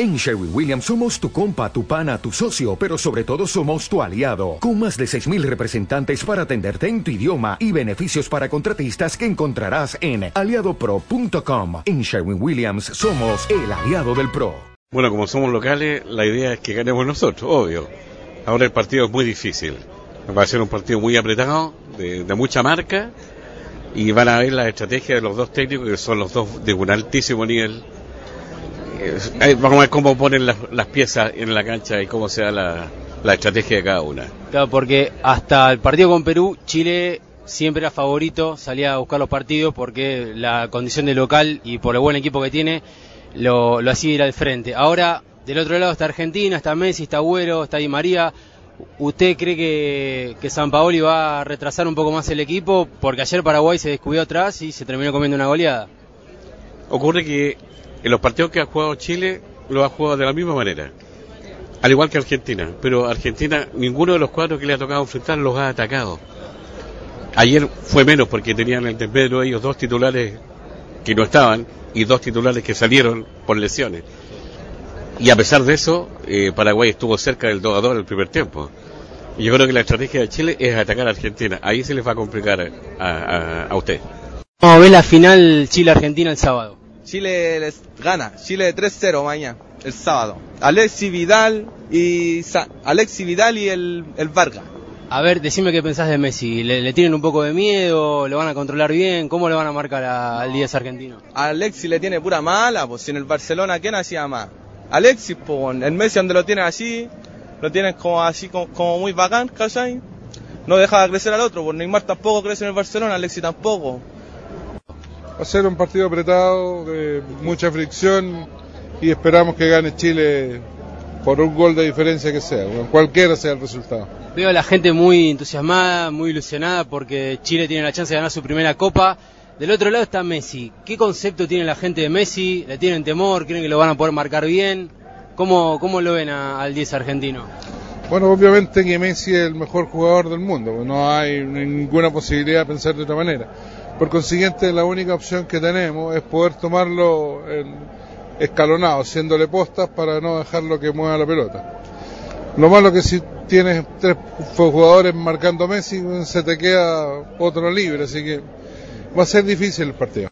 En Sherwin Williams somos tu compa, tu pana, tu socio, pero sobre todo somos tu aliado, con más de 6.000 representantes para atenderte en tu idioma y beneficios para contratistas que encontrarás en aliadopro.com. En Sherwin Williams somos el aliado del PRO. Bueno, como somos locales, la idea es que ganemos nosotros, obvio. Ahora el partido es muy difícil. Va a ser un partido muy apretado, de, de mucha marca, y van a ver la estrategia de los dos técnicos, que son los dos de un altísimo nivel vamos a ver cómo ponen las, las, piezas en la cancha y cómo sea la, la estrategia de cada una. Claro, porque hasta el partido con Perú, Chile siempre era favorito, salía a buscar los partidos porque la condición de local y por el buen equipo que tiene lo, lo hacía ir al frente. Ahora, del otro lado está Argentina, está Messi, está Agüero, está Di María. ¿Usted cree que, que San Paoli va a retrasar un poco más el equipo? Porque ayer Paraguay se descubrió atrás y se terminó comiendo una goleada. Ocurre que en los partidos que ha jugado Chile lo ha jugado de la misma manera, al igual que Argentina, pero Argentina ninguno de los cuadros que le ha tocado enfrentar los ha atacado. Ayer fue menos porque tenían el desmedro ellos dos titulares que no estaban y dos titulares que salieron por lesiones. Y a pesar de eso, eh, Paraguay estuvo cerca del 2 a 2 en el primer tiempo. Y yo creo que la estrategia de Chile es atacar a Argentina. Ahí se les va a complicar a, a, a usted. Vamos a ver la final Chile-Argentina el sábado. Chile les gana, Chile 3-0 mañana, el sábado. Alexi Vidal y Sa Alexi Vidal y el, el Vargas. A ver, decime qué pensás de Messi. ¿Le, ¿Le, tienen un poco de miedo? ¿Lo van a controlar bien? ¿Cómo le van a marcar a, al 10 argentino? Alexi le tiene pura mala, pues si en el Barcelona, ¿quién hacía más? Alexis, pues, el Messi donde lo tienen así, lo tienen como así, como, como muy bacán, ¿cachai? No deja crecer al otro, pues Neymar tampoco crece en el Barcelona, Alexi tampoco. Va a ser un partido apretado, de mucha fricción y esperamos que gane Chile por un gol de diferencia que sea, cualquiera sea el resultado. Veo a la gente muy entusiasmada, muy ilusionada porque Chile tiene la chance de ganar su primera copa. Del otro lado está Messi. ¿Qué concepto tiene la gente de Messi? ¿Le tienen temor? ¿Creen que lo van a poder marcar bien? ¿Cómo, cómo lo ven a, al 10 argentino? Bueno, obviamente que Messi es el mejor jugador del mundo, no hay ninguna posibilidad de pensar de otra manera. Por consiguiente, la única opción que tenemos es poder tomarlo escalonado, haciéndole postas para no dejarlo que mueva la pelota. Lo malo que si tienes tres jugadores marcando Messi, se te queda otro libre, así que va a ser difícil el partido.